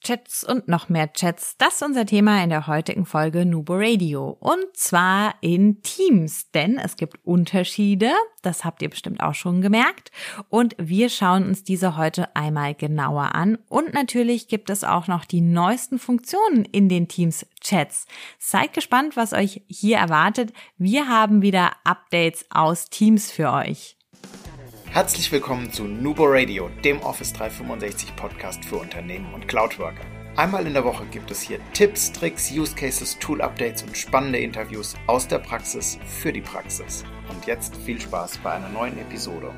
Chats und noch mehr Chats. Das ist unser Thema in der heutigen Folge Nubo Radio. Und zwar in Teams, denn es gibt Unterschiede. Das habt ihr bestimmt auch schon gemerkt. Und wir schauen uns diese heute einmal genauer an. Und natürlich gibt es auch noch die neuesten Funktionen in den Teams Chats. Seid gespannt, was euch hier erwartet. Wir haben wieder Updates aus Teams für euch. Herzlich willkommen zu Nubo Radio, dem Office 365 Podcast für Unternehmen und Cloudworker. Einmal in der Woche gibt es hier Tipps, Tricks, Use Cases, Tool Updates und spannende Interviews aus der Praxis für die Praxis. Und jetzt viel Spaß bei einer neuen Episode.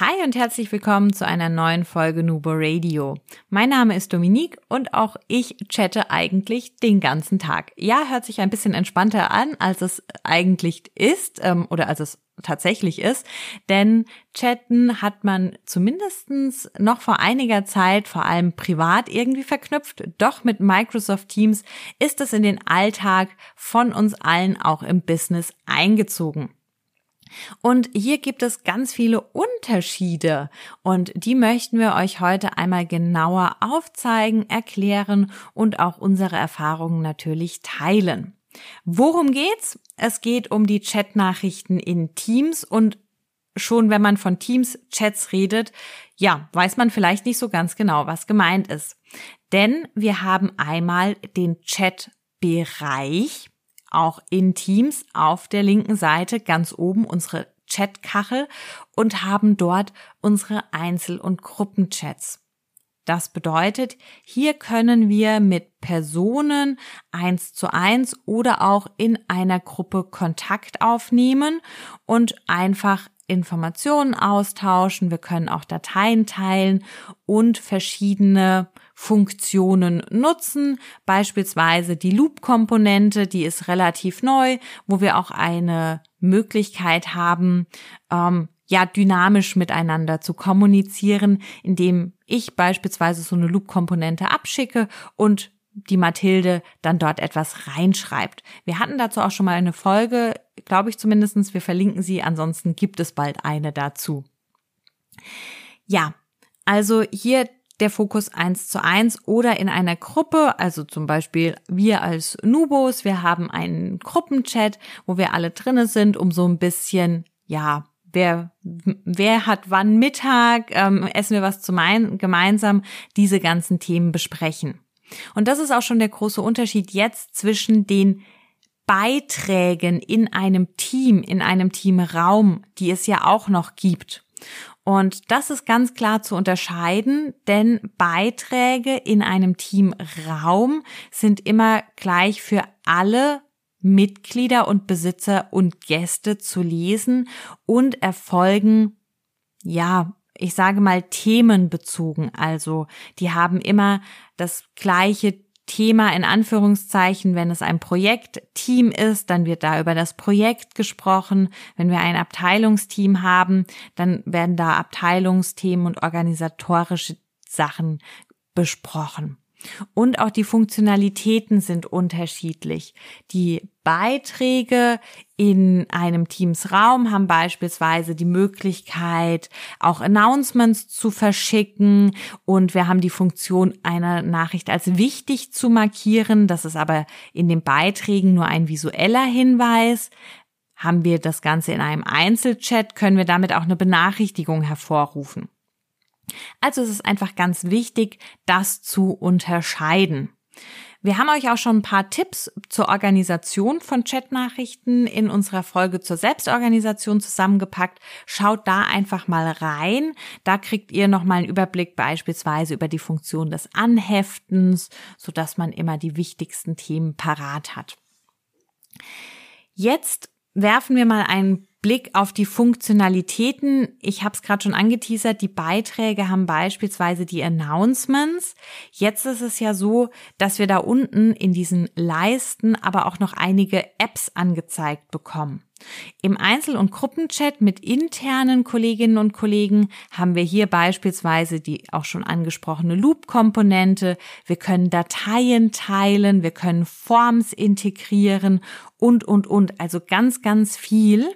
Hi und herzlich willkommen zu einer neuen Folge Nubo Radio. Mein Name ist Dominique und auch ich chatte eigentlich den ganzen Tag. Ja, hört sich ein bisschen entspannter an, als es eigentlich ist ähm, oder als es tatsächlich ist, denn Chatten hat man zumindestens noch vor einiger Zeit vor allem privat irgendwie verknüpft, doch mit Microsoft Teams ist es in den Alltag von uns allen auch im Business eingezogen. Und hier gibt es ganz viele Unterschiede und die möchten wir euch heute einmal genauer aufzeigen, erklären und auch unsere Erfahrungen natürlich teilen. Worum geht's? Es geht um die Chatnachrichten in Teams und schon wenn man von Teams-Chats redet, ja, weiß man vielleicht nicht so ganz genau, was gemeint ist. Denn wir haben einmal den Chat-Bereich, auch in Teams auf der linken Seite ganz oben unsere Chatkachel und haben dort unsere Einzel- und Gruppenchats. Das bedeutet, hier können wir mit Personen eins zu eins oder auch in einer Gruppe Kontakt aufnehmen und einfach Informationen austauschen. Wir können auch Dateien teilen und verschiedene Funktionen nutzen, beispielsweise die Loop-Komponente, die ist relativ neu, wo wir auch eine Möglichkeit haben, ähm, ja, dynamisch miteinander zu kommunizieren, indem ich beispielsweise so eine Loop-Komponente abschicke und die Mathilde dann dort etwas reinschreibt. Wir hatten dazu auch schon mal eine Folge, glaube ich zumindestens. Wir verlinken sie, ansonsten gibt es bald eine dazu. Ja, also hier der Fokus eins zu eins oder in einer Gruppe, also zum Beispiel wir als Nubos, wir haben einen Gruppenchat, wo wir alle drinne sind, um so ein bisschen, ja, wer, wer hat wann Mittag, ähm, essen wir was zu mein, gemeinsam, diese ganzen Themen besprechen. Und das ist auch schon der große Unterschied jetzt zwischen den Beiträgen in einem Team, in einem Teamraum, die es ja auch noch gibt. Und das ist ganz klar zu unterscheiden, denn Beiträge in einem Teamraum sind immer gleich für alle Mitglieder und Besitzer und Gäste zu lesen und erfolgen, ja, ich sage mal themenbezogen. Also die haben immer das gleiche Thema in Anführungszeichen, wenn es ein Projektteam ist, dann wird da über das Projekt gesprochen. Wenn wir ein Abteilungsteam haben, dann werden da Abteilungsthemen und organisatorische Sachen besprochen. Und auch die Funktionalitäten sind unterschiedlich. Die Beiträge in einem Teams Raum haben beispielsweise die Möglichkeit, auch Announcements zu verschicken und wir haben die Funktion, eine Nachricht als wichtig zu markieren. Das ist aber in den Beiträgen nur ein visueller Hinweis. Haben wir das Ganze in einem Einzelchat, können wir damit auch eine Benachrichtigung hervorrufen. Also es ist einfach ganz wichtig, das zu unterscheiden. Wir haben euch auch schon ein paar Tipps zur Organisation von Chatnachrichten in unserer Folge zur Selbstorganisation zusammengepackt. Schaut da einfach mal rein. Da kriegt ihr nochmal einen Überblick beispielsweise über die Funktion des Anheftens, sodass man immer die wichtigsten Themen parat hat. Jetzt werfen wir mal einen Blick auf die Funktionalitäten. Ich habe es gerade schon angeteasert, die Beiträge haben beispielsweise die Announcements. Jetzt ist es ja so, dass wir da unten in diesen Leisten aber auch noch einige Apps angezeigt bekommen. Im Einzel- und Gruppenchat mit internen Kolleginnen und Kollegen haben wir hier beispielsweise die auch schon angesprochene Loop-Komponente. Wir können Dateien teilen, wir können Forms integrieren und, und, und. Also ganz, ganz viel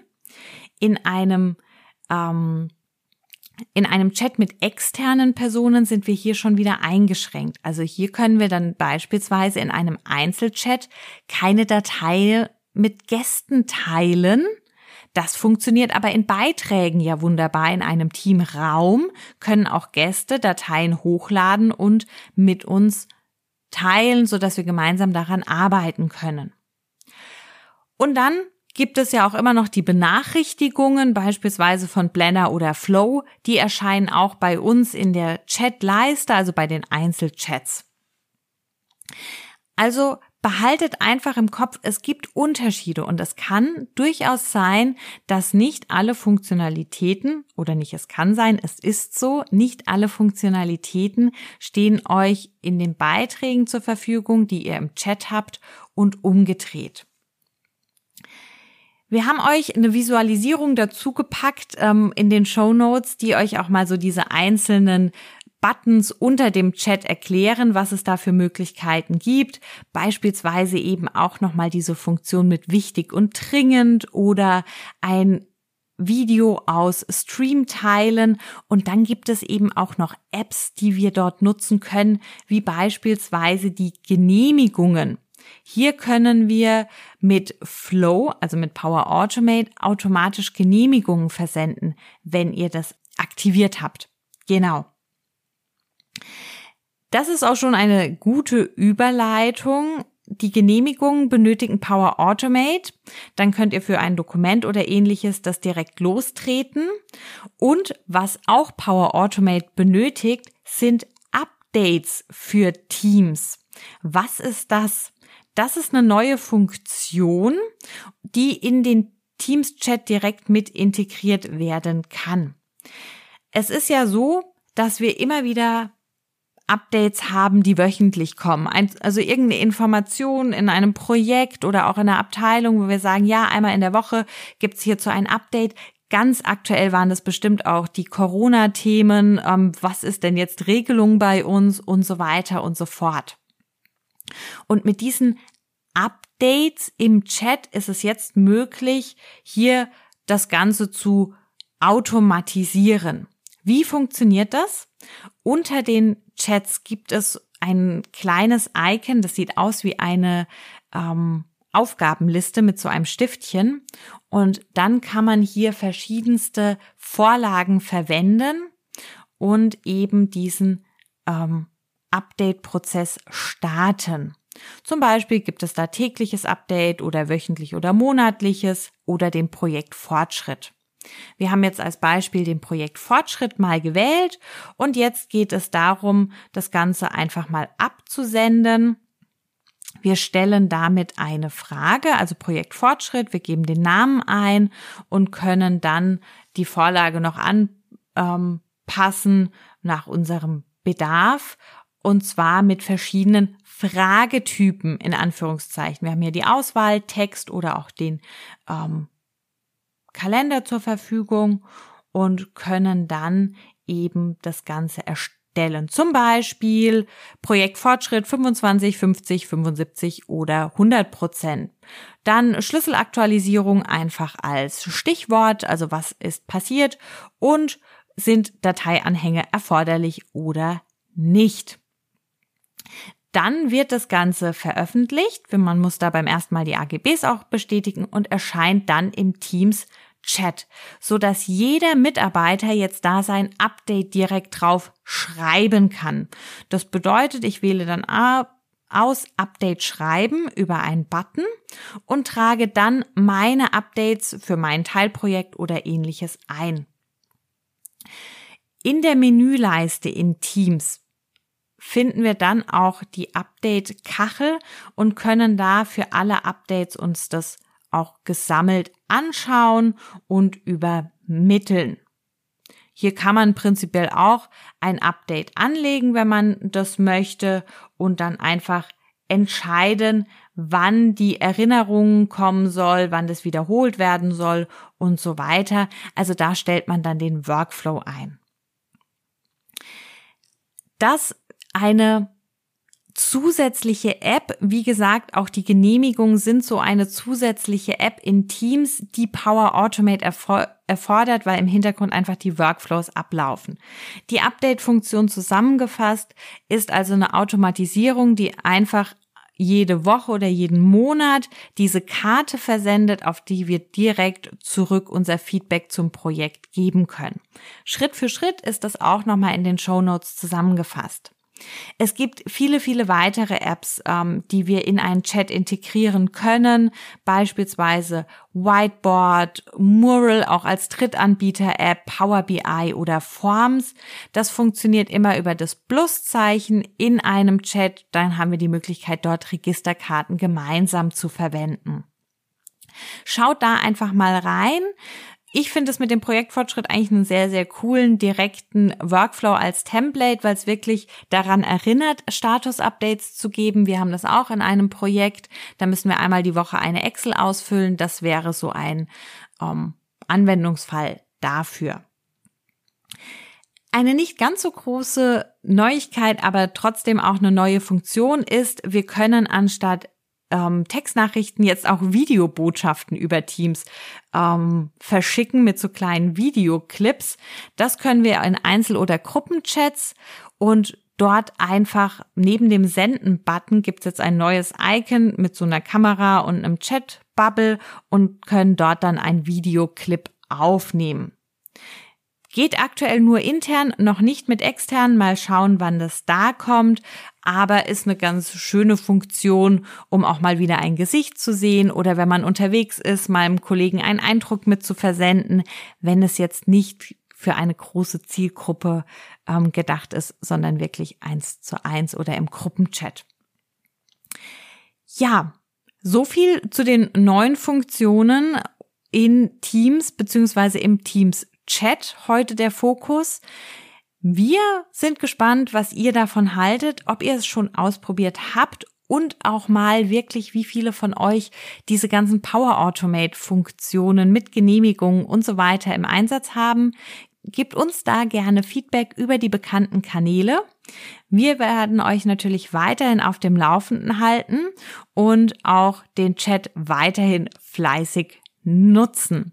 in einem ähm, In einem Chat mit externen Personen sind wir hier schon wieder eingeschränkt. Also hier können wir dann beispielsweise in einem Einzelchat keine Datei mit Gästen teilen. Das funktioniert aber in Beiträgen ja wunderbar. In einem Teamraum können auch Gäste Dateien hochladen und mit uns teilen, sodass wir gemeinsam daran arbeiten können. Und dann gibt es ja auch immer noch die Benachrichtigungen, beispielsweise von Blender oder Flow. Die erscheinen auch bei uns in der Chatleiste, also bei den Einzelchats. Also behaltet einfach im Kopf, es gibt Unterschiede und es kann durchaus sein, dass nicht alle Funktionalitäten oder nicht, es kann sein, es ist so, nicht alle Funktionalitäten stehen euch in den Beiträgen zur Verfügung, die ihr im Chat habt und umgedreht. Wir haben euch eine Visualisierung dazu gepackt ähm, in den Show Notes, die euch auch mal so diese einzelnen Buttons unter dem Chat erklären, was es da für Möglichkeiten gibt. Beispielsweise eben auch nochmal diese Funktion mit wichtig und dringend oder ein Video aus Stream teilen und dann gibt es eben auch noch Apps, die wir dort nutzen können, wie beispielsweise die Genehmigungen. Hier können wir mit Flow, also mit Power Automate, automatisch Genehmigungen versenden, wenn ihr das aktiviert habt. Genau. Das ist auch schon eine gute Überleitung. Die Genehmigungen benötigen Power Automate. Dann könnt ihr für ein Dokument oder ähnliches das direkt lostreten. Und was auch Power Automate benötigt, sind Updates für Teams. Was ist das? Das ist eine neue Funktion, die in den Teams-Chat direkt mit integriert werden kann. Es ist ja so, dass wir immer wieder Updates haben, die wöchentlich kommen. Also irgendeine Information in einem Projekt oder auch in einer Abteilung, wo wir sagen, ja, einmal in der Woche gibt's hierzu ein Update. Ganz aktuell waren das bestimmt auch die Corona-Themen. Ähm, was ist denn jetzt Regelung bei uns und so weiter und so fort. Und mit diesen Updates im Chat ist es jetzt möglich, hier das Ganze zu automatisieren. Wie funktioniert das? Unter den Chats gibt es ein kleines Icon, das sieht aus wie eine ähm, Aufgabenliste mit so einem Stiftchen. Und dann kann man hier verschiedenste Vorlagen verwenden und eben diesen ähm, Update-Prozess starten. Zum Beispiel gibt es da tägliches Update oder wöchentlich oder monatliches oder den Projektfortschritt. Wir haben jetzt als Beispiel den Projektfortschritt mal gewählt und jetzt geht es darum, das Ganze einfach mal abzusenden. Wir stellen damit eine Frage, also Projektfortschritt, wir geben den Namen ein und können dann die Vorlage noch anpassen nach unserem Bedarf und zwar mit verschiedenen Fragetypen in Anführungszeichen. Wir haben hier die Auswahl, Text oder auch den ähm, Kalender zur Verfügung und können dann eben das Ganze erstellen. Zum Beispiel Projektfortschritt 25, 50, 75 oder 100 Prozent. Dann Schlüsselaktualisierung einfach als Stichwort, also was ist passiert und sind Dateianhänge erforderlich oder nicht. Dann wird das Ganze veröffentlicht. Man muss da beim ersten Mal die AGBs auch bestätigen und erscheint dann im Teams Chat, so dass jeder Mitarbeiter jetzt da sein Update direkt drauf schreiben kann. Das bedeutet, ich wähle dann aus Update schreiben über einen Button und trage dann meine Updates für mein Teilprojekt oder ähnliches ein. In der Menüleiste in Teams finden wir dann auch die Update-Kachel und können da für alle Updates uns das auch gesammelt anschauen und übermitteln. Hier kann man prinzipiell auch ein Update anlegen, wenn man das möchte und dann einfach entscheiden, wann die Erinnerung kommen soll, wann das wiederholt werden soll und so weiter. Also da stellt man dann den Workflow ein. Das eine zusätzliche App. Wie gesagt, auch die Genehmigungen sind so eine zusätzliche App in Teams, die Power Automate erfordert, weil im Hintergrund einfach die Workflows ablaufen. Die Update-Funktion zusammengefasst ist also eine Automatisierung, die einfach jede Woche oder jeden Monat diese Karte versendet, auf die wir direkt zurück unser Feedback zum Projekt geben können. Schritt für Schritt ist das auch nochmal in den Show Notes zusammengefasst. Es gibt viele, viele weitere Apps, ähm, die wir in einen Chat integrieren können, beispielsweise Whiteboard, Mural auch als Drittanbieter-App, Power BI oder Forms. Das funktioniert immer über das Pluszeichen in einem Chat. Dann haben wir die Möglichkeit, dort Registerkarten gemeinsam zu verwenden. Schaut da einfach mal rein. Ich finde es mit dem Projektfortschritt eigentlich einen sehr, sehr coolen, direkten Workflow als Template, weil es wirklich daran erinnert, Status-Updates zu geben. Wir haben das auch in einem Projekt. Da müssen wir einmal die Woche eine Excel ausfüllen. Das wäre so ein ähm, Anwendungsfall dafür. Eine nicht ganz so große Neuigkeit, aber trotzdem auch eine neue Funktion ist, wir können anstatt ähm, Textnachrichten jetzt auch Videobotschaften über Teams ähm, verschicken mit so kleinen Videoclips. Das können wir in Einzel- oder Gruppenchats und dort einfach neben dem Senden-Button gibt es jetzt ein neues Icon mit so einer Kamera und einem Chat-Bubble und können dort dann ein Videoclip aufnehmen. Geht aktuell nur intern, noch nicht mit extern. Mal schauen, wann das da kommt. Aber ist eine ganz schöne Funktion, um auch mal wieder ein Gesicht zu sehen oder wenn man unterwegs ist, meinem Kollegen einen Eindruck mit zu versenden, wenn es jetzt nicht für eine große Zielgruppe ähm, gedacht ist, sondern wirklich eins zu eins oder im Gruppenchat. Ja, so viel zu den neuen Funktionen in Teams beziehungsweise im Teams Chat heute der Fokus. Wir sind gespannt, was ihr davon haltet, ob ihr es schon ausprobiert habt und auch mal wirklich, wie viele von euch diese ganzen Power Automate Funktionen mit Genehmigungen und so weiter im Einsatz haben. Gebt uns da gerne Feedback über die bekannten Kanäle. Wir werden euch natürlich weiterhin auf dem Laufenden halten und auch den Chat weiterhin fleißig nutzen.